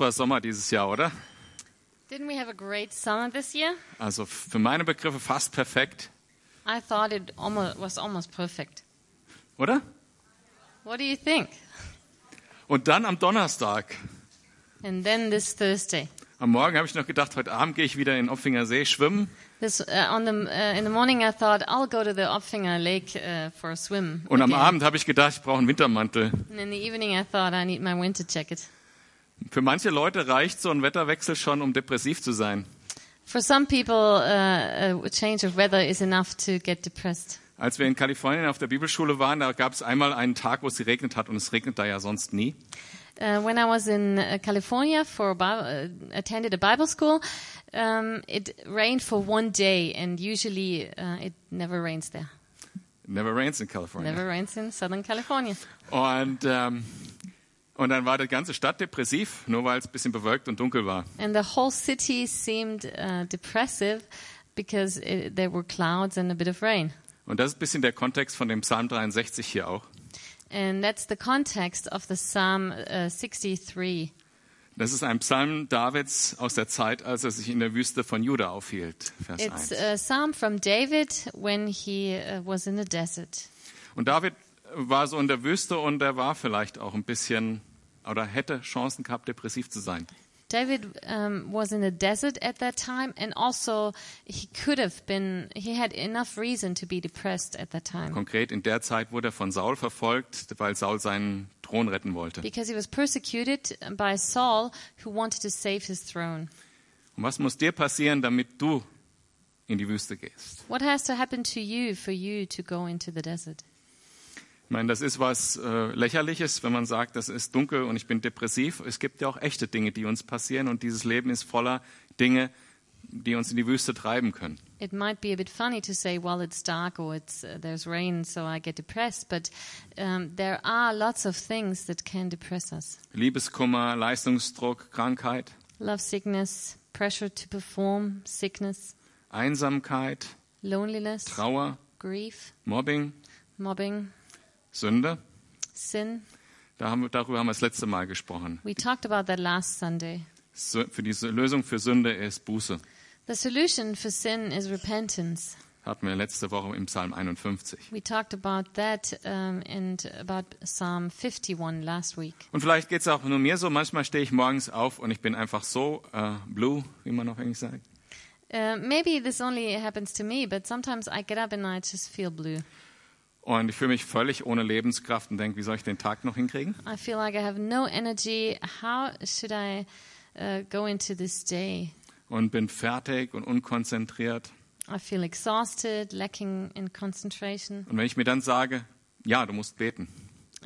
super Sommer dieses Jahr, oder? Didn't we have a great summer this year? Also für meine Begriffe fast perfekt, I thought it almost was almost perfect. oder? What do you think? Und dann am Donnerstag, And then this Thursday, am Morgen habe ich noch gedacht, heute Abend gehe ich wieder in Opfinger See schwimmen. this uh, the uh, in the morning, I thought I'll go to the Opfinger Lake uh, for a swim. Und am again. Abend habe ich gedacht, ich brauche einen Wintermantel. And in the evening, I thought I need my winter jacket. Für manche Leute reicht so ein Wetterwechsel schon, um depressiv zu sein. For some people, uh, a change of weather is enough to get depressed. Als wir in Kalifornien auf der Bibelschule waren, da gab es einmal einen Tag, wo es geregnet hat und es regnet da ja sonst nie. Uh, when I was in uh, California for a Bible, uh, attended a Bible school, um, it rained for one day, and usually uh, it never rains there. Never rains in California. Never rains in Southern California. Und, ähm, und dann war die ganze Stadt depressiv, nur weil es ein bisschen bewölkt und dunkel war. And the whole city seemed uh, depressive because it, there were clouds and a bit of rain. Und das ist ein bisschen der Kontext von dem Psalm 63 hier auch. And that's the context of the Psalm uh, 63. Das ist ein Psalm Davids aus der Zeit, als er sich in der Wüste von Juda aufhielt. Vers It's 1. a psalm from David when he uh, was in the desert. Und David war so in der Wüste und er war vielleicht auch ein bisschen oder hätte Chancen gehabt, depressiv zu sein. David um, was in the desert at that time, and also he could have been, he had enough reason to be depressed at that time Konkret in der Zeit wurde er von Saul verfolgt, weil Saul seinen Thron retten wollte. because he was persecuted by Saul, who wanted to save his throne. Und was muss dir passieren, damit du in die Wüste gehst? What has to happen to you for you to go into the desert? Ich meine, das ist was äh, Lächerliches, wenn man sagt, das ist dunkel und ich bin depressiv. Es gibt ja auch echte Dinge, die uns passieren und dieses Leben ist voller Dinge, die uns in die Wüste treiben können. It might be a bit funny to say, well, it's dark or it's uh, there's rain, so I get depressed. But um, there are lots of things that can depress us: Liebeskummer, Leistungsdruck, Krankheit, love sickness, pressure to perform, sickness, Einsamkeit, loneliness, Trauer, grief, Mobbing, mobbing, Sünde. sin. Da haben wir, darüber haben wir das letzte Mal gesprochen. We talked about that last Sunday. Sü- Für die Lösung für Sünde ist Buße. The solution for sin is repentance. Hatten wir letzte Woche im Psalm 51. We talked about that um, and about Psalm 51 last week. Und vielleicht geht es auch nur mir so. Manchmal stehe ich morgens auf und ich bin einfach so äh, blue, wie man auf Englisch sagt. Uh, maybe this only happens to me, but sometimes I get up and I just feel blue. Und ich fühle mich völlig ohne Lebenskraft und denke, wie soll ich den Tag noch hinkriegen? I feel like I have no energy. How should I uh, go into this day? Und bin fertig und unkonzentriert. I feel exhausted, lacking in concentration. Und wenn ich mir dann sage, ja, du musst beten.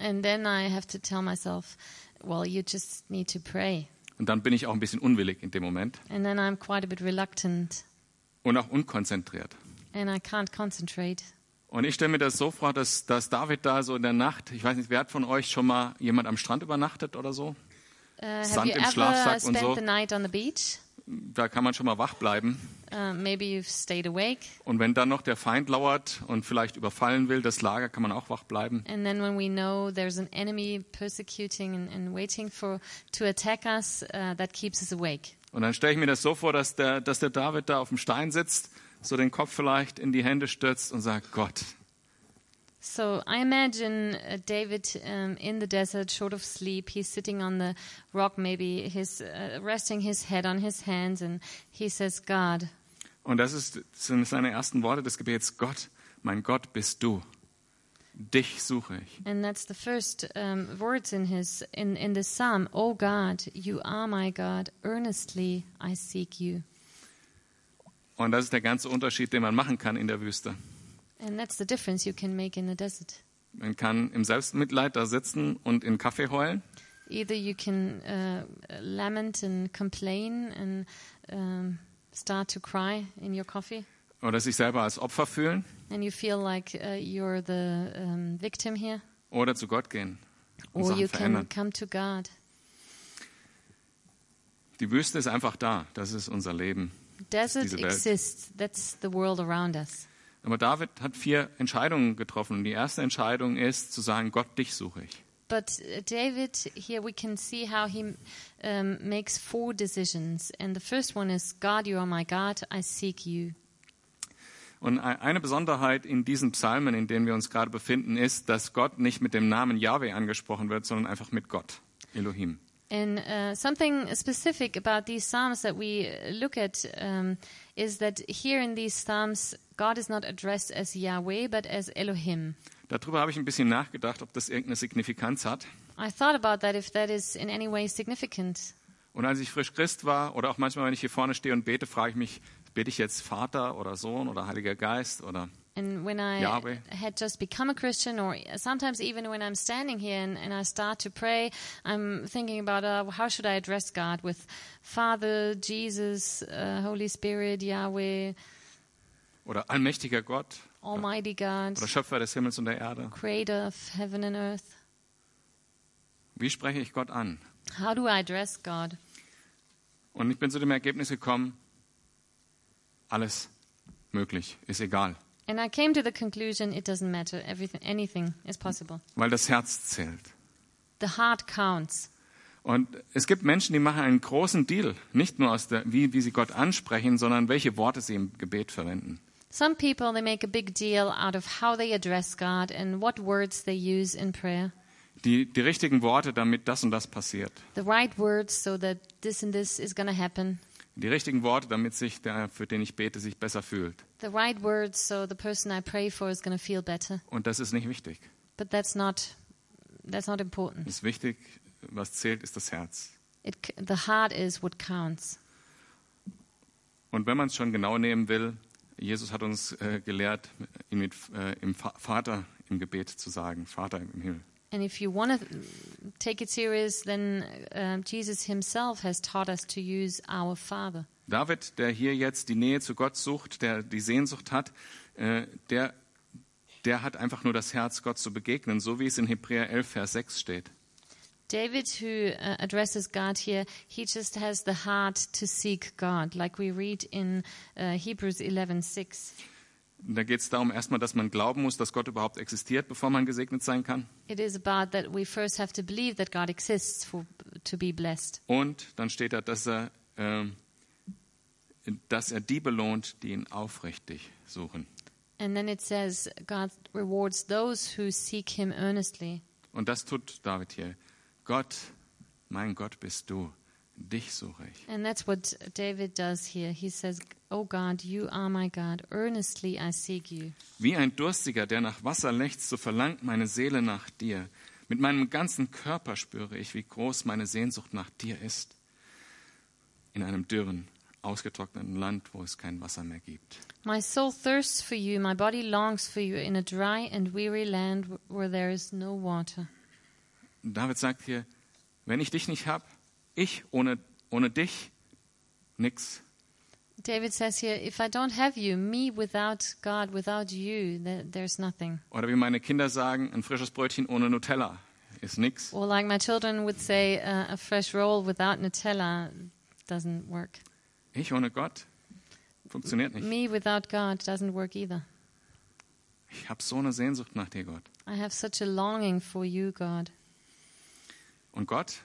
And then I have to tell myself, well, you just need to pray. Und dann bin ich auch ein bisschen unwillig in dem Moment And then I'm quite a bit reluctant und auch unkonzentriert. and I can't concentrate. Und ich stelle mir das so vor, dass, dass David da so in der Nacht, ich weiß nicht, wer hat von euch schon mal jemand am Strand übernachtet oder so? Uh, Sand im Schlafsack und so. Da kann man schon mal wach bleiben. Uh. Und wenn dann noch der Feind lauert und vielleicht überfallen will, das Lager, kann man auch wach bleiben. And then when we know there's an enemy persecuting and, and waiting for to attack us, uh, that keeps us awake. Und dann stelle ich mir das so vor, dass der, dass der David da auf dem Stein sitzt, so den Kopf vielleicht in die Hände stürzt und sagt, Gott, So I imagine uh, David um, in the desert, short of sleep. He's sitting on the rock, maybe he's uh, resting his head on his hands, and he says, "God." und das, ist, sind seine ersten Worte des Gebets, Gott, mein Gott bist du. Dich suche ich. And that's the first um, words in his in in the psalm. Oh God, you are my God. Earnestly I seek you. Und das ist der ganze Unterschied, den man machen kann in der Wüste. And that's the difference you can make in the desert. Man kann im Selbstmitleid da sitzen und in Kaffee heulen. Either you can uh, lament and complain and um, start to cry in your coffee, oder sich selber als Opfer fühlen and you feel like uh, you're the um, victim here, oder zu Gott gehen or Sachen you can verändern. come to God. Die Wüste ist einfach da. Das ist unser Leben. Desert exists. That's the world around us. Aber David hat vier Entscheidungen getroffen. Und die erste Entscheidung ist zu sagen, Gott, dich suche ich. But uh, David, here we can see how he um, makes four decisions. And the first one is God, you are my God, I seek you. Und e- eine Besonderheit in diesen Psalmen, in denen wir uns gerade befinden, ist, dass Gott nicht mit dem Namen Yahweh angesprochen wird, sondern einfach mit Gott, Elohim. And uh, something specific about these Psalms that we look at um, is that here in these Psalms, God is not addressed as Yahweh, but as Elohim. Darüber habe ich ein bisschen nachgedacht, ob das irgendeine Signifikanz hat. I thought about that if that is in any way significant. Und als ich frisch Christ war oder auch manchmal, wenn ich hier vorne stehe und bete, frage ich mich, bete ich jetzt Vater oder Sohn oder Heiliger Geist oder And when I Yahweh. had just become a Christian, or sometimes even when I'm standing here and, and I start to pray, I'm thinking about uh, how should I address God with Father, Jesus, uh, Holy Spirit, Yahweh, oder allmächtiger Gott Almighty God, oder Schöpfer des Himmels und der Erde. Creator of heaven and earth. Wie spreche ich Gott an? How do I address God? Und ich bin zu dem Ergebnis gekommen, alles möglich, ist egal, And I came to the conclusion it doesn't matter. Everything, anything is possible. weil das Herz zählt. The heart counts. Und es gibt Menschen, die machen einen großen Deal, nicht nur aus der, wie, wie sie Gott ansprechen, sondern welche Worte sie im Gebet verwenden. Some people they make a big deal out of how they address God and what words they use in prayer. Die, die richtigen Worte, damit das und das passiert. The right words so that this and this is going to happen. Die richtigen Worte, damit sich der, für den ich bete, sich besser fühlt. The right words so the person I pray for is going to feel better. Und das ist nicht wichtig. But that's not that's not important. Es ist wichtig, was zählt, ist das Herz. It, the heart is what counts. Und wenn man es schon genau nehmen will, Jesus hat uns äh, gelehrt, ihn mit äh, im Vater im Gebet zu sagen, Vater im Himmel. And if you want to take it serious, then um, Jesus himself has taught us to use our Father. David, der hier jetzt die Nähe zu Gott sucht, der die Sehnsucht hat, äh, der, der hat einfach nur das Herz, Gott zu begegnen, so wie es in Hebräer 11, Vers 6 steht. David, who uh, addresses God here, he just has the heart to seek God, like we read in uh, Hebrews 11:6. Und da geht es darum erstmal, dass man glauben muss, dass Gott überhaupt existiert, bevor man gesegnet sein kann. For. Und dann steht da, dass er, ähm, dass er die belohnt, die ihn aufrichtig suchen. And then it says God rewards those who seek him earnestly. Und das tut David hier. Gott, mein Gott bist du, dich suche ich. And that's what David does here. He says, "Oh God, you are my God. Earnestly I seek you." Wie ein Durstiger, der nach Wasser lechzt, so verlangt meine Seele nach dir. Mit meinem ganzen Körper spüre ich, wie groß meine Sehnsucht nach dir ist. In einem dürren, ausgetrockneten Land, wo es kein Wasser mehr gibt. My soul thirsts for you, my body longs for you in a dry and weary land wh- where there is no water. David sagt hier, wenn ich dich nicht habe, ich ohne, ohne dich, nix. David says here, if I don't have you, me without God, without you, th- there's nothing. Oder wie meine Kinder sagen, ein frisches Brötchen ohne Nutella ist nix. Or like my children would say, uh, a fresh roll without Nutella doesn't work. Ich ohne Gott funktioniert nicht. Me without God doesn't work either. Ich habe so eine Sehnsucht nach dir, Gott. I have such a longing for you, God. Und Gott,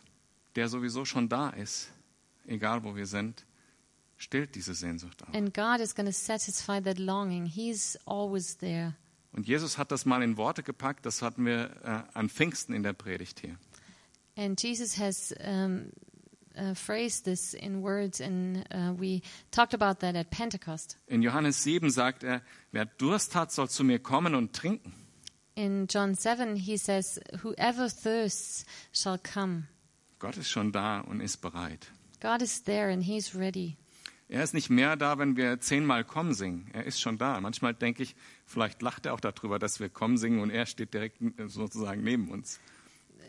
der sowieso schon da ist, egal wo wir sind, stillt diese Sehnsucht auch. And God is going to satisfy that longing. He's always there. Und Jesus hat das mal in Worte gepackt, das hatten wir äh, an Pfingsten in der Predigt hier. And Jesus has um, uh, phrased this in words, and uh, we talked about that at Pentecost. In Johannes 7 sagt er, wer Durst hat, soll zu mir kommen und trinken. In John 7, he says, Whoever thirsts shall come. Gott ist schon da und ist bereit. God is there and he's ready. Er ist nicht mehr da, wenn wir zehnmal Komm singen. Er ist schon da. Manchmal denke ich, vielleicht lacht er auch darüber, dass wir Komm singen und er steht direkt sozusagen neben uns.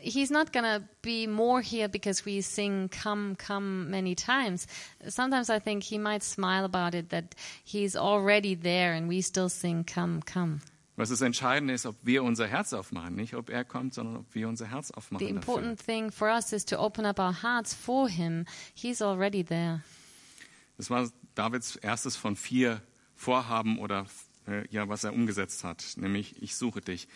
He's not to be more here because we sing come, come many times. Sometimes I think he might smile about it that he's already there and we still sing come, come. Was das Entscheidende ist, ob wir unser Herz aufmachen. Nicht, ob er kommt, sondern ob wir unser Herz aufmachen. The Dafür. important thing for us is to open up our hearts for him. He's already there. Das war Davids erstes von vier Vorhaben oder äh, ja, was er umgesetzt hat, nämlich ich suche dich.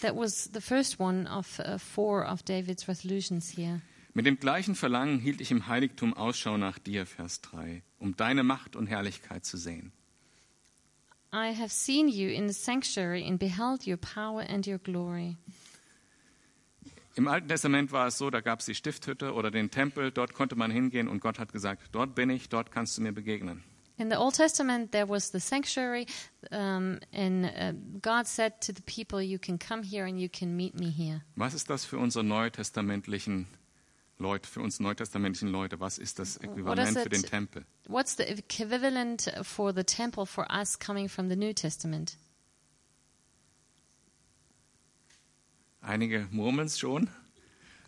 That was the first one of uh, four of David's resolutions here. Mit dem gleichen Verlangen hielt ich im Heiligtum Ausschau nach dir, Vers 3, um deine Macht und Herrlichkeit zu sehen. I have seen you in the sanctuary and beheld your power and your glory. Im Alten Testament war es so, da gab es die Stifthütte oder den Tempel, dort konnte man hingehen und Gott hat gesagt, dort bin ich, dort kannst du mir begegnen. In the Old Testament, there was the sanctuary, um, and uh, God said to the people, You can come here and you can meet me here. Was ist das für unsere neutestamentlichen Leute, für uns neutestamentlichen Leute? Was ist das Äquivalent für den? Tempel? What's the equivalent for the temple for us coming from the New Testament? Einige murmeln es schon.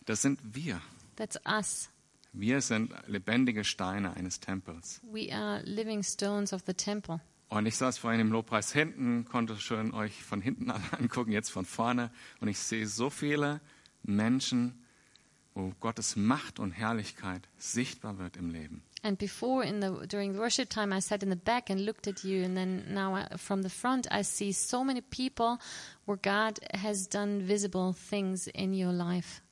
Das sind wir. That's us. Wir sind lebendige Steine eines Tempels. We are living stones of the temple. Und ich saß vorhin im Lobpreis hinten, konnte schön euch von hinten angucken, jetzt von vorne. Und ich sehe so viele Menschen, wo Gottes Macht und Herrlichkeit sichtbar wird im Leben. And before, in the during the worship time, I sat in the back and looked at you, and then now I, from the front, I see so many people where God has done visible things in your life,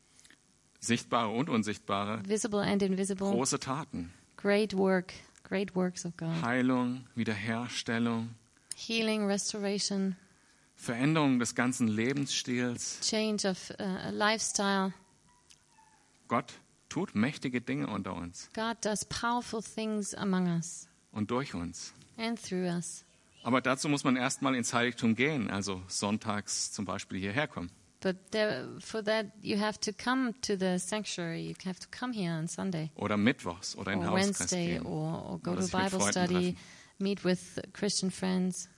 Sichtbare und unsichtbare, visible and invisible, große Taten. great work, great works of God, Heilung, Wiederherstellung, healing, restoration, Veränderung des ganzen Lebensstils. change of uh, a lifestyle. Gott tut mächtige Dinge unter uns God does powerful things among us und durch uns. and through us. Aber dazu muss man erstmal ins Heiligtum gehen, also sonntags zum Beispiel hierher kommen. But there, for that, you have to come to the sanctuary. You have to come here on Sunday Oder mittwochs oder in or Hauskreis Wednesday gehen. or, or go Oder to Bible study, treffen. meet with Christian friends.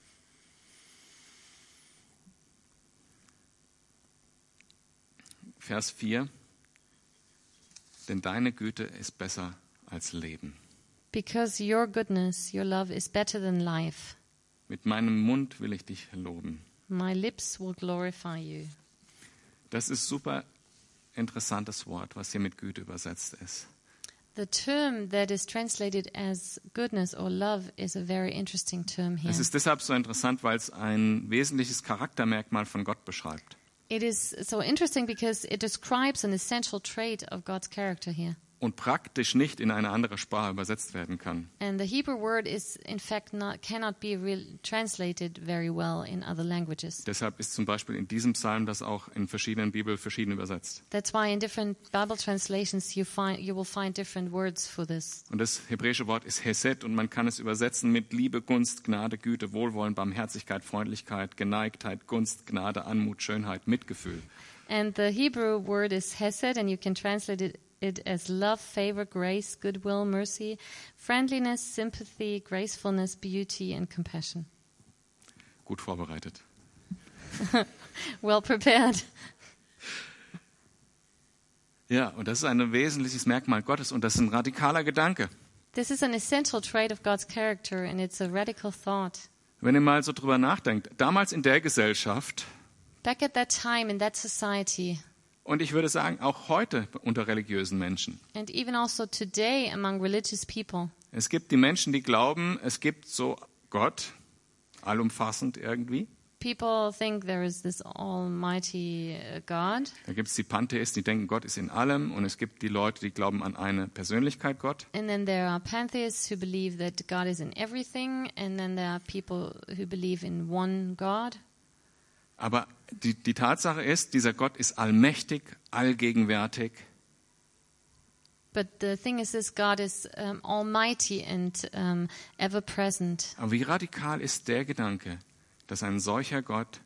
Vers 4. Denn deine Güte ist besser als Leben. Because your goodness, your love is better than life. Mit meinem Mund will ich dich loben. My lips will glorify you. Das ist super interessantes Wort, was hier mit Güte übersetzt ist. The term that is translated as goodness or love is a very interesting term here. Es ist deshalb so interessant, weil es ein wesentliches Charaktermerkmal von Gott beschreibt. It is so interesting because it describes an essential trait of God's character here. Und praktisch nicht in eine andere Sprache übersetzt werden kann. And the Hebrew word is, in fact, not, cannot be translated very well in other languages. Deshalb ist zum Beispiel in diesem Psalm das auch in verschiedenen Bibeln verschieden übersetzt. That's why in different Bible translations you find you will find different words for this. Und das hebräische Wort ist Hesed und man kann es übersetzen mit Liebe, Gunst, Gnade, Güte, Wohlwollen, Barmherzigkeit, Freundlichkeit, Geneigtheit, Gunst, Gnade, Anmut, Schönheit, Mitgefühl. And the Hebrew word is hesed, and you can translate it, it as love, favor, grace, goodwill, mercy, friendliness, sympathy, gracefulness, beauty, and compassion. Gut vorbereitet. Well prepared. Ja, und das ist ein wesentliches Merkmal Gottes und das ist ein radikaler Gedanke. This is an essential trait of God's character, and it's a radical thought. Wenn ihr mal so drüber nachdenkt, damals in der Gesellschaft Back at that time in that society, und ich würde sagen auch heute unter religiösen Menschen. and even also today among religious people, Es gibt die Menschen, die glauben, es gibt so Gott, allumfassend irgendwie. people think there is this almighty uh, God. Da gibt es die Pantheisten, die denken, Gott ist in allem. Und es gibt die Leute, die glauben an eine Persönlichkeit Gott. And then there are pantheists who believe that God is in everything, and then there are people who believe in one God. Aber die, die Tatsache ist, dieser Gott ist allmächtig, allgegenwärtig. But the thing is, this God is um, almighty and um, ever present. Aber wie radikal ist der Gedanke, dass ein solcher Gott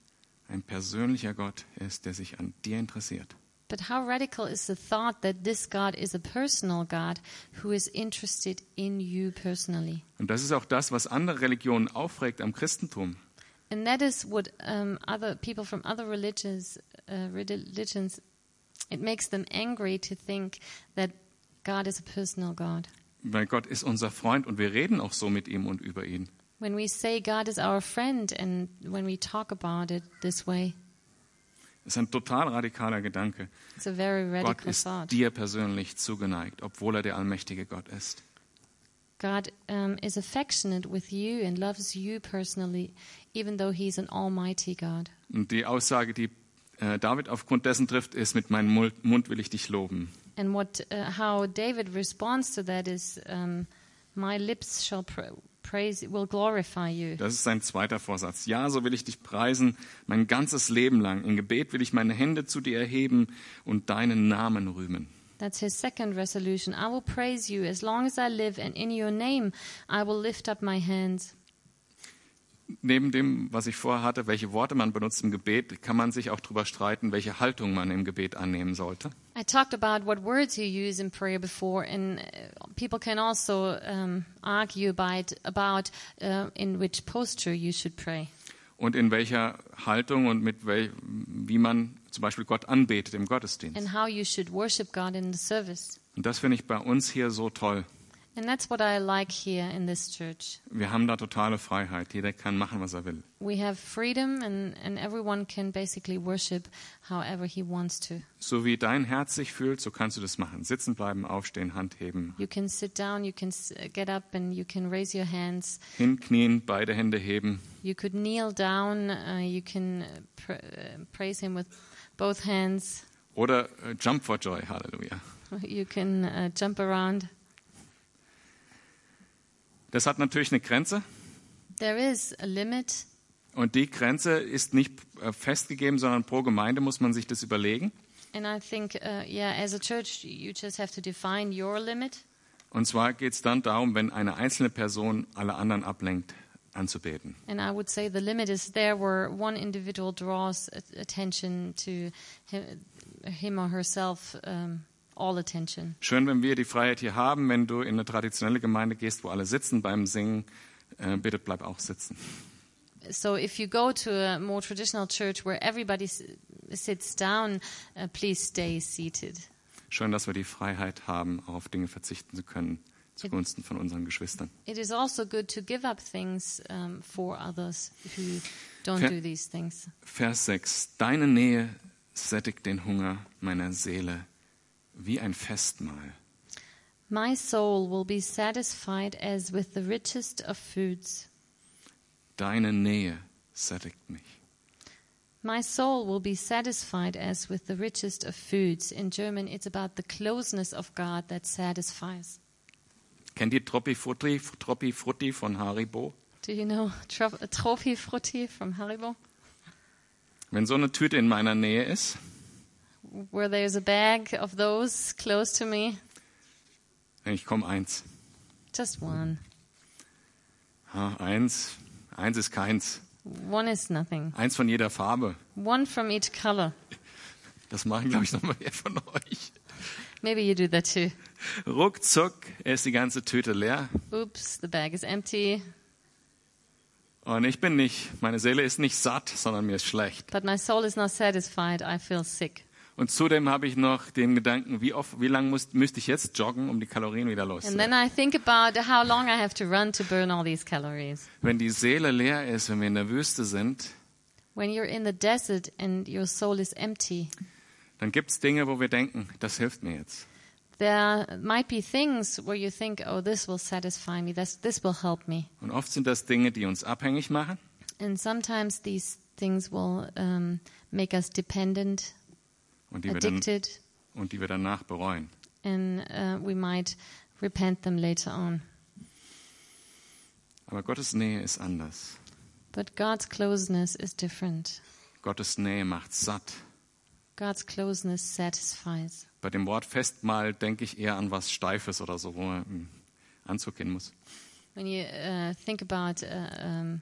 ein persönlicher Gott ist, der sich an dir interessiert? But how radical is the thought that this God is a personal God who is interested in you personally? Und das ist auch das, was andere Religionen aufregt am Christentum. And that is what um, other people from other religions, uh, religions, it makes them angry to think that God is a personal God. Weil Gott ist unser Freund und wir reden auch so mit ihm und über ihn. When we say God is our friend and when we talk about it this way, Das ist ein total radikaler Gedanke. it's a very Gott radical ist thought. dir persönlich zugeneigt, obwohl er der allmächtige Gott ist. God um, is affectionate with you and loves you personally, even though He's an almighty God. Und die Aussage, die äh, David aufgrund dessen trifft, ist, mit meinem Mund will ich dich loben. And what, uh, how David responds to that is, um, "My lips shall pra- praise, will glorify you." Das ist sein zweiter Vorsatz. Ja, so will ich dich preisen, mein ganzes Leben lang. In Gebet will ich meine Hände zu dir erheben und deinen Namen rühmen. That's his second resolution. I will praise you as long as I live, and in your name I will lift up my hands. Neben dem, was ich vorher hatte, welche Worte man benutzt im Gebet, kann man sich auch darüber streiten, welche Haltung man im Gebet annehmen sollte. I talked about what words you use in prayer before, and uh, people can also um, argue about, about uh, in which posture you should pray. Und in welcher Haltung und mit wel, wie man zum Beispiel Gott anbetet im Gottesdienst. and how you should worship God in the service. Und das finde ich bei uns hier so toll. And that's what I like here in this church. Wir haben da totale Freiheit. Jeder kann machen, was er will. We have freedom, and, and everyone can basically worship however he wants to. So wie dein Herz sich fühlt, so kannst du das machen. Sitzen bleiben, aufstehen, Hand heben, You can sit down, you can s- get up, and you can raise your hands. hinknien, beide Hände heben. You could kneel down, uh, you can uh, pr- uh, praise him with both hands. Oder äh, jump for joy, Halleluja. You can uh, jump around. Das hat natürlich eine Grenze. There is a limit, Und die Grenze ist nicht äh, festgegeben, sondern pro Gemeinde muss man sich das überlegen. and I think, uh, yeah, as a church, you just have to define your limit. Und zwar geht es dann darum, wenn eine einzelne Person alle anderen ablenkt, anzubeten. And I would say the limit is there where one individual draws attention to him, or herself, um, all attention. Schön, wenn wir die Freiheit hier haben, wenn du in eine traditionelle Gemeinde gehst, wo alle sitzen beim Singen, äh, bitte bleib auch sitzen. So if you go to a more traditional church where everybody sits down, uh, please stay seated. Schön, dass wir die Freiheit haben, auch auf Dinge verzichten zu können, zugunsten von unseren Geschwistern. It is also good to give up things um, for others who don't Ver- do these things. Vers 6. Deine Nähe sättigt den Hunger meiner Seele wie ein Festmahl. My soul will be satisfied as with the richest of foods. Deine Nähe sättigt mich. My soul will be satisfied as with the richest of foods. In German, it's about the closeness of God that satisfies. Kennt ihr Troppi Frutti, Troppi Frutti von Haribo? Do you know tro- Trophy Frutti from Haribo? Wenn so eine Tüte in meiner Nähe ist, Where there's a bag of those close to me, ich komme eins. just one. Ha, eins, eins ist keins. One is nothing. Eins von jeder Farbe. One from each color. Das machen, glaube ich, noch mal mehr von euch. Maybe you do that too. Ruckzuck ist die ganze Tüte leer. Oops, the bag is empty, Und ich bin nicht, meine Seele ist nicht satt, sondern mir ist schlecht. but my soul is not satisfied. I feel sick. Und zudem habe ich noch den Gedanken, wie oft, wie lange muss, müsste ich jetzt joggen, um die Kalorien wieder And then loszuwerden? I think about how long I have to run to burn all these calories. Wenn die Seele leer ist, wenn wir in der Wüste sind, When you're in the desert and your soul is empty, dann gibt es Dinge, wo wir denken, das hilft mir jetzt. there might be things where you think, oh, this will satisfy me, this, this will help me. Und oft sind das Dinge, die uns abhängig machen. And sometimes these things will um, make us dependent, Und die, wir dann, addicted, und die wir danach bereuen. and uh, we might repent them later on. Aber Gottes Nähe ist anders. But God's closeness is different. Gottes Nähe macht satt. God's closeness satisfies. Bei dem Wort Festmahl denke ich eher an was Steifes oder so, wo man Anzug hin muss. When you uh, think about uh, um,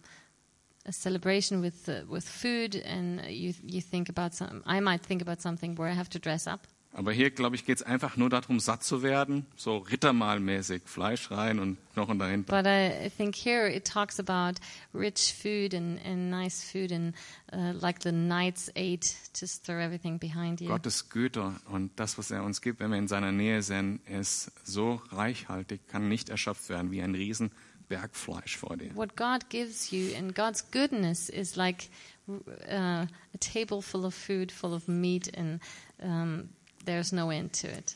a celebration with uh, with food, and you you think about some, I might think about something where I have to dress up. Aber hier, glaube ich, geht es einfach nur darum, satt zu werden, so Rittermahlmäßig, Fleisch rein und Knochen dahinter. But I, think here it talks about rich food and, and nice food, and uh, like the knights ate, just throw everything behind you. Gottes Güte und das, was er uns gibt, wenn wir in seiner Nähe sind, ist so reichhaltig, kann nicht erschöpft werden wie ein riesen Bergfleisch vor dir. What God gives you and God's goodness is like uh, a table full of food, full of meat, and um, there's no end to it.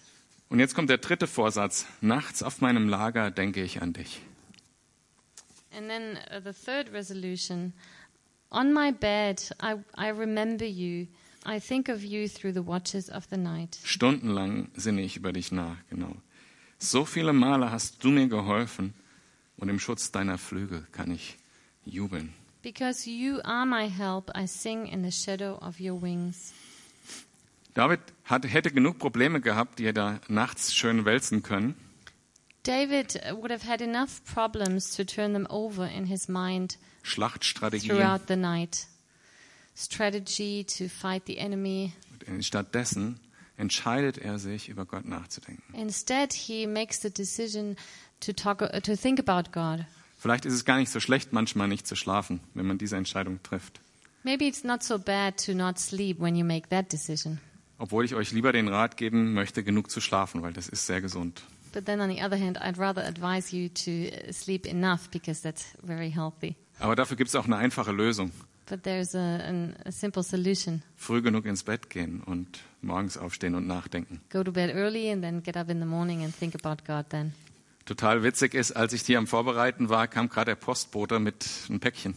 Und jetzt kommt der dritte Vorsatz. Nachts auf meinem Lager denke ich an dich. And then uh, the third resolution on my bed, I, I remember you I think of you through the watches of the night. Stundenlang sinne ich über dich nach, genau. So viele Male hast du mir geholfen und im Schutz deiner Flügel kann ich jubeln. Because you are my help, I sing in the shadow of your wings. David hat, hätte genug Probleme gehabt, die er nachts schön wälzen können. David would have had enough problems to turn them over in his mind throughout the night. Strategy to fight the enemy. Stattdessen entscheidet er sich, über Gott nachzudenken. Instead, he makes the decision to talk, to think about God. Vielleicht ist es gar nicht so schlecht, manchmal nicht zu schlafen, wenn man diese Entscheidung trifft. Maybe it's not so bad to not sleep when you make that decision. Obwohl ich euch lieber den Rat geben möchte, genug zu schlafen, weil das ist sehr gesund. But then on the other hand, I'd rather advise you to uh, sleep enough because that's very healthy. Aber dafür gibt es auch eine einfache Lösung. But there's a, an, a simple solution. Früh genug ins Bett gehen und morgens aufstehen und nachdenken. Go to bed early and then get up in the morning and think about God then. Total witzig ist, als ich hier am Vorbereiten war, kam gerade der Postbote mit einem Päckchen.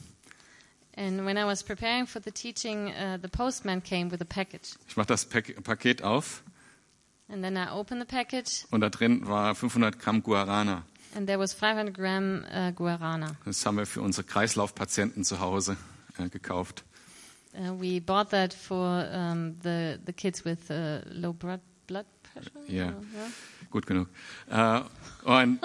And when I was preparing for the teaching, uh, the postman came with a package. Ich mache das Pak Paket auf And then I opened the package, und da drin war 500 Gramm Guarana. and there was 500 gram uh, guarana. Das haben wir für unsere Kreislaufpatienten zu Hause äh, gekauft. Uh, we bought that for um, the the kids with uh, low blood blood pressure. Yeah. Yeah. Gut genug. Äh, und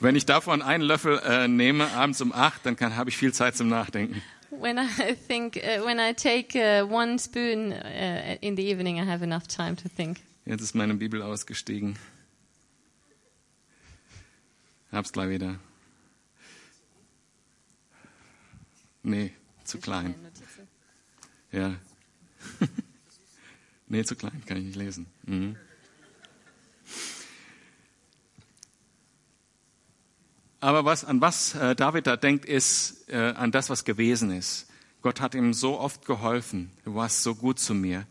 wenn ich davon einen Löffel äh, nehme, abends um acht, dann habe ich viel Zeit zum Nachdenken. When I think, uh, when I take uh, one spoon uh, in the evening, I have enough time to think. Jetzt ist meine Bibel ausgestiegen. Hab's gleich wieder. Nee, zu klein. Ja. nee, zu klein, kann ich nicht lesen. Mhm. Aber was, an was äh, David da denkt, ist äh, an das, was gewesen ist. Gott hat ihm so oft geholfen. Du warst so gut zu mir.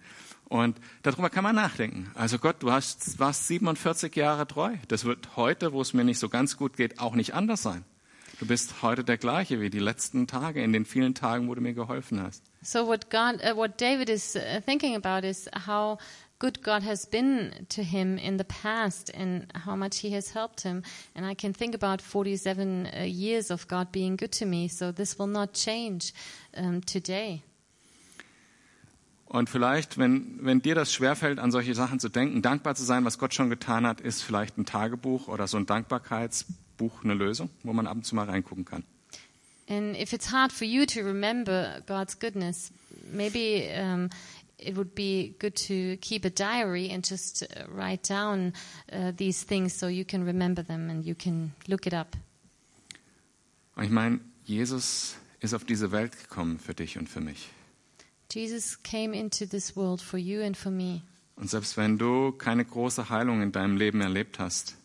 Und darüber kann man nachdenken. Also Gott, du hast, warst 47 Jahre treu. Das wird heute, wo es mir nicht so ganz gut geht, auch nicht anders sein. Du bist heute der gleiche wie die letzten Tage, in den vielen Tagen, wo du mir geholfen hast. So what God, uh, what David is uh, thinking about is how good God has been to him in the past and how much He has helped him. And I can think about 47 uh, years of God being good to me. So this will not change um, today. Und vielleicht, wenn, wenn dir das schwerfällt, an solche Sachen zu denken, dankbar zu sein, was Gott schon getan hat, ist vielleicht ein Tagebuch oder so ein Dankbarkeitsbuch eine Lösung, wo man ab und zu mal reingucken kann. And if it's hard for you to remember God's goodness, maybe um, it would be good to keep a diary and just uh, write down uh, these things so you can remember them and you can look it up. Und ich meine, Jesus ist auf diese Welt gekommen für dich und für mich. Jesus came into this world for you and for me. Und selbst wenn du keine große Heilung in deinem Leben erlebt hast,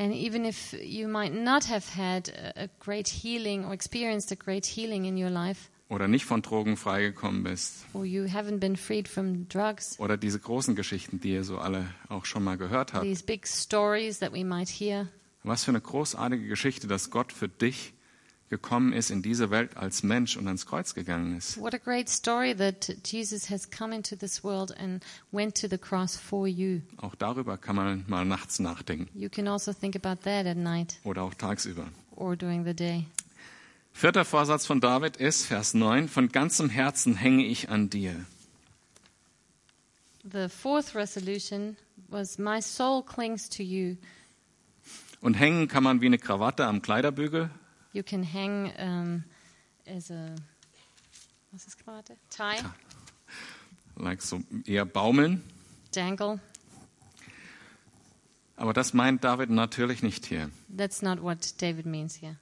And even if you might not have had a great healing or experienced a great healing in your life, oder nicht von Drogen freigekommen bist, or you haven't been freed from drugs, oder diese großen Geschichten, die ihr so alle auch schon mal gehört habt, these big stories that we might hear, was für eine großartige Geschichte, dass Gott für dich gekommen ist in diese Welt als Mensch und ans Kreuz gegangen ist. what a great story that Jesus has come into this world and went to the cross for you. Auch darüber kann man mal nachts nachdenken You can also think about that at night oder auch tagsüber. or during the day. Vierter Vorsatz von David ist, Vers 9, von ganzem Herzen hänge ich an dir. The fourth resolution was, My soul clings to you. Und hängen kann man wie eine Krawatte am Kleiderbügel You can hang um, as a, was ist Krawatte? Tie, like so eher baumeln. dangle. Aber das meint David natürlich nicht hier. That's not what David means here.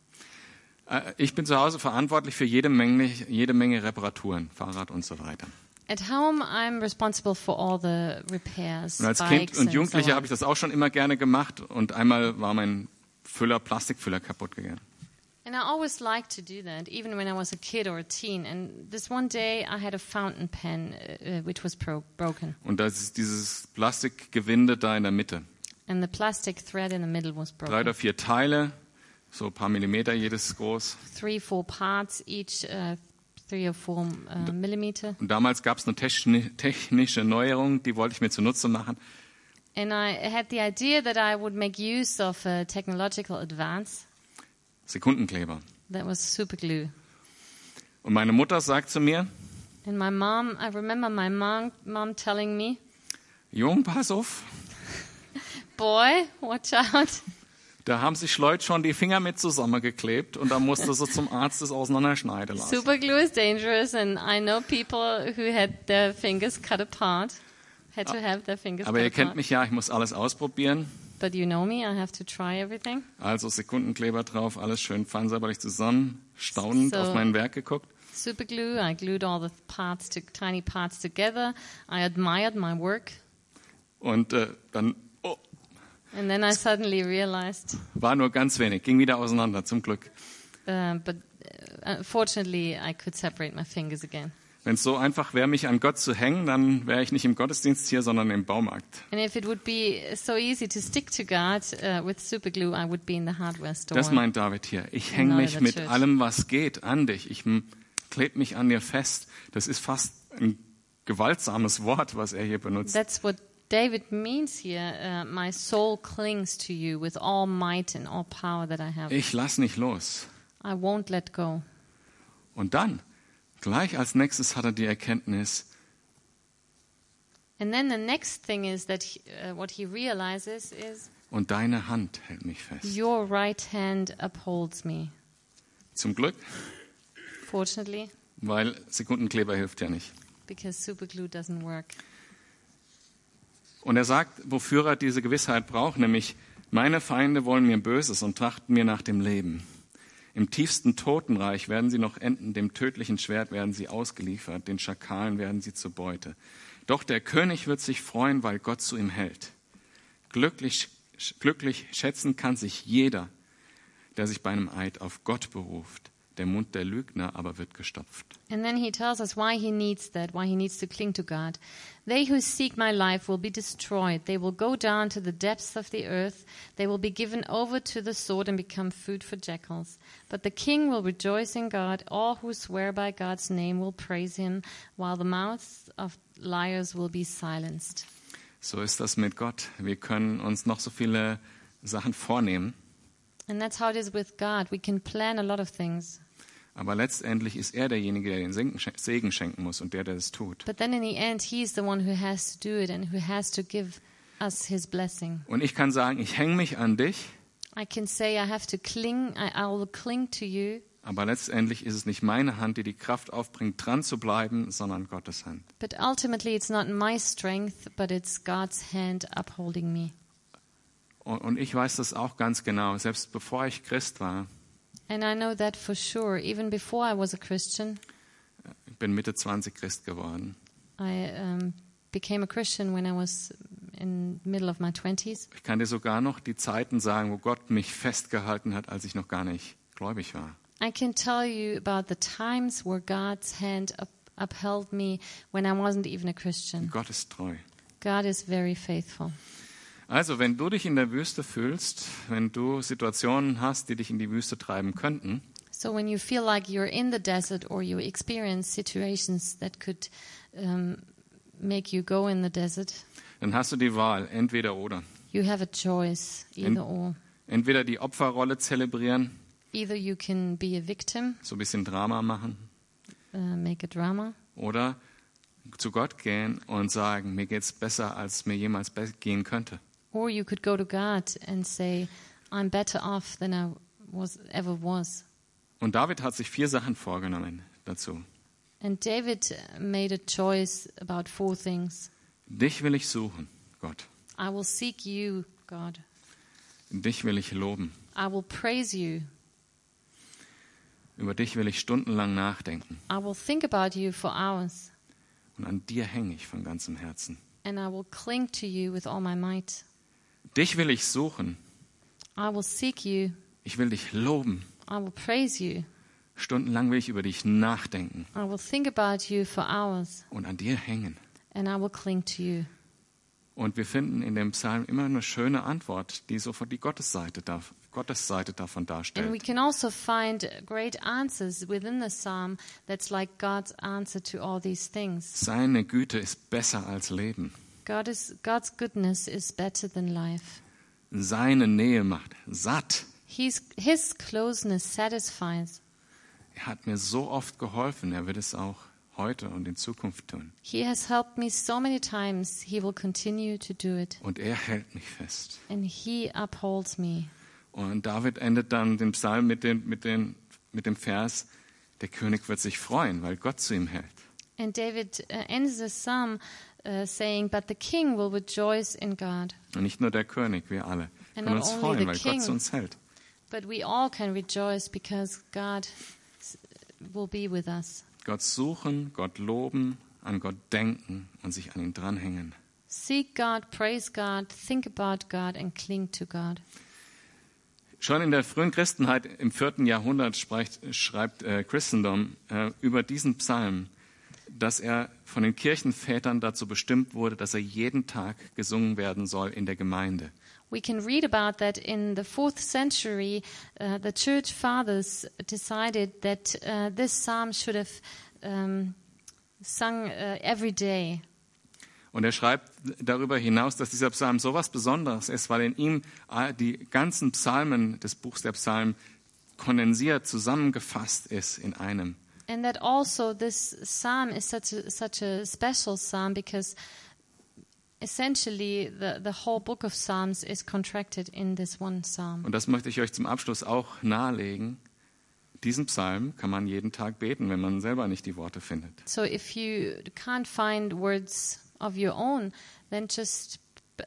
Äh, Ich bin zu Hause verantwortlich für jede Menge, jede Menge Reparaturen, Fahrrad und so weiter. At home, I'm responsible for all the repairs. Und als Kind und and so Jugendlicher on. habe ich das auch schon immer gerne gemacht und einmal war mein Füller, Plastikfüller kaputt gegangen. And I always liked to do that, even when I was a kid or a teen. And this one day, I had a fountain pen uh, uh, which was broken, Und da ist dieses Plastikgewinde da in der Mitte. and the plastic thread in the middle was Drei broken. oder vier Teile, so ein paar Millimeter jedes groß. Three, four parts, each uh, three or four uh, millimeter. Und damals gab es eine techni technische Neuerung, die wollte ich mir zunutze machen. And I had the idea that I would make use of a technological advance Sekundenkleber. that was super glue. Und meine Mutter sagt zu mir, And my mom, I remember my mom, mom telling me, Jung, pass auf, boy, watch out. Da haben sich Leute schon die Finger mit zusammengeklebt und da musste sie zum Arzt das auseinanderschneiden lassen. Super glue is dangerous, and I know people who had their fingers cut apart, had to have their fingers Aber ihr cut kennt apart. mich ja, ich muss alles ausprobieren. But you know me, I have to try everything. Also Sekundenkleber drauf, alles schön feinsäuberlich zusammen, staunend So- auf mein Werk geguckt. Super glue, I glued all the parts, to, tiny parts together. I admired my work, Und äh, dann and then I suddenly realized, war nur ganz wenig, ging wieder auseinander, zum Glück. uh, but uh, fortunately, I could separate my fingers again. Wenn es so einfach wäre, mich an Gott zu hängen, dann wäre ich nicht im Gottesdienst hier, sondern im Baumarkt. And if it would be so easy to stick to God uh, with super glue, I would be in the hardware store. Das meint David hier. Ich hänge mich mit church. allem, was geht, an dich. Ich klebe mich an dir fest. Das ist fast ein gewaltsames Wort, was er hier benutzt. That's what David means here. Uh, my soul clings to you with all might and all power that I have. Ich lass nicht los. I won't let go. Und dann, gleich als nächstes hat er die Erkenntnis, And then the next thing is that he, uh, what he realizes is und deine Hand hält mich fest. your right hand upholds me. Zum Glück, Fortunately, weil Sekundenkleber hilft ja nicht. because super glue doesn't work. Und er sagt, wofür er diese Gewissheit braucht, nämlich, meine Feinde wollen mir Böses und trachten mir nach dem Leben. Im tiefsten Totenreich werden sie noch enden, dem tödlichen Schwert werden sie ausgeliefert, den Schakalen werden sie zur Beute. Doch der König wird sich freuen, weil Gott zu ihm hält. Glücklich, glücklich schätzen kann sich jeder, der sich bei einem Eid auf Gott beruft. Der Mund der Lügner aber wird gestopft. And then he tells us why he needs that, why he needs to cling to God. They who seek my life will be destroyed. They will go down to the depths of the earth. They will be given over to the sword and become food for jackals. But the king will rejoice in God. All who swear by God's name will praise him, while the mouths of liars will be silenced. So ist das mit Gott. Wir können uns noch so viele Sachen vornehmen. And that's how it is with God. We can plan a lot of things. Aber letztendlich ist er derjenige, der den Segen schen- Segen schenken muss und der, der das tut. But then in the end, he's the one who has to do it and who has to give us his blessing. Und ich kann sagen, ich hänge mich an dich, I can say I have to cling, I, I will cling to you, aber letztendlich ist es nicht meine Hand, die die Kraft aufbringt, dran zu bleiben, sondern Gottes Hand. but ultimately it's not my strength, but it's God's hand upholding me. Und ich weiß das auch ganz genau. Selbst bevor ich Christ war, And I know that for sure. Even before I was a Christian, ich bin Mitte 20 Christ geworden. I um, became a Christian when I was in the middle of my 20s. Ich kann dir sogar noch die Zeiten sagen, wo Gott mich festgehalten hat, als ich noch gar nicht gläubig war. I can tell you about the times where God's hand up, upheld me when I wasn't even a Christian. Gott ist treu. God is very faithful. Also, wenn du dich in der Wüste fühlst, wenn du Situationen hast, die dich in die Wüste treiben könnten, So when you feel like you're in the desert or you experience situations that could um, make you go in the desert, dann hast du die Wahl, entweder oder. you have a choice, either or. Entweder die Opferrolle zelebrieren, Either you can be a victim, so ein bisschen Drama machen, uh, make a drama, oder zu Gott gehen und sagen, mir geht's besser, als mir jemals gehen könnte. Or you could go to God and say, "I'm better off than I was ever was." Und David hat sich vier Sachen vorgenommen dazu. And David made a choice about four things. Dich will ich suchen, Gott. I will seek you, God. Dich will ich loben. I will praise you. Über dich will ich stundenlang nachdenken. I will think about you for hours. Und an dir hänge ich von ganzem Herzen. And I will cling to you with all my might. Dich will ich suchen. I will seek you. Ich will dich loben. I will praise you. Stundenlang will ich über dich nachdenken I will think about you for hours. und an dir hängen. And I will cling to you. Und wir finden in dem Psalm immer eine schöne Antwort, die so von die Gottesseite da Gottes Seite davon And we darstellt. can also find great answers within the psalm that's like God's answer to all these things. Seine Güte ist besser als Leben. God is, God's goodness is better than life. Seine Nähe macht satt. He's, his closeness satisfies. Er hat mir so oft geholfen. Er wird es auch heute und in Zukunft tun. He has helped me so many times. He will continue to do it. Und er hält mich fest. And he upholds me. Und David endet dann den Psalm mit dem, mit, dem, mit dem Vers, der König wird sich freuen, weil Gott zu ihm hält. And David uh, ends the psalm uh, saying, But the king will rejoice in God. Und nicht nur der König, wir alle And können uns freuen, weil king. Gott zu uns hält. But we all can rejoice because God will be with us. Gott suchen, Gott loben, an Gott denken und sich an ihn dranhängen. Seek God, praise God, think about God, and cling to God. Schon in der frühen Christenheit im vierten Jahrhundert spricht, schreibt äh, Christendom äh, über diesen Psalm, dass er von den Kirchenvätern dazu bestimmt wurde, dass er jeden Tag gesungen werden soll in der Gemeinde. We can read about that in the fourth century. Uh, the church fathers decided that uh, this psalm should have um, sung uh, every day. Und er schreibt darüber hinaus, dass dieser Psalm so was Besonderes ist, weil in ihm äh, die ganzen Psalmen des Buchs der Psalmen kondensiert, zusammengefasst ist in einem. And that also this psalm is such a, such a special psalm because essentially the, the whole book of Psalms is contracted in this one psalm. Und das möchte ich euch zum Abschluss auch nahelegen. Diesen Psalm kann man jeden Tag beten, wenn man selber nicht die Worte findet. So if you can't find words of your own, then just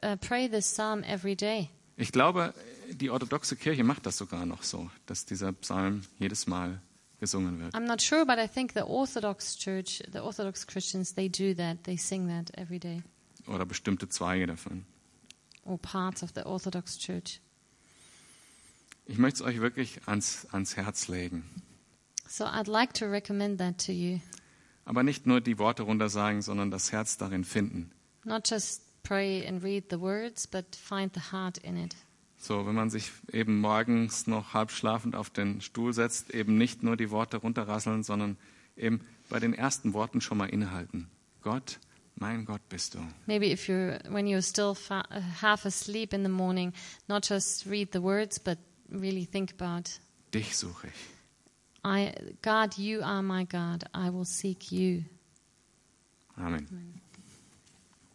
uh, pray this psalm every day. Ich glaube, die orthodoxe Kirche macht das sogar noch so, dass dieser Psalm jedes Mal gesungen wird. I'm not sure, but I think the Orthodox Church, the Orthodox Christians, they do that. They sing that every day, Oder bestimmte Zweige davon. or parts of the Orthodox Church. Ich möchte es euch wirklich ans, ans Herz legen. So I'd like to recommend that to you. Aber nicht nur die Worte runtersagen, sondern das Herz darin finden. Not just pray and read the words, but find the heart in it. So, wenn man sich eben morgens noch halb schlafend auf den Stuhl setzt, eben nicht nur die Worte runterrasseln, sondern eben bei den ersten Worten schon mal innehalten. Gott, mein Gott bist du. Maybe if you're when you're still fa- uh, half asleep in the morning, not just read the words, but really think about Dich suche ich. I God, you are my God. I will seek you. Amen.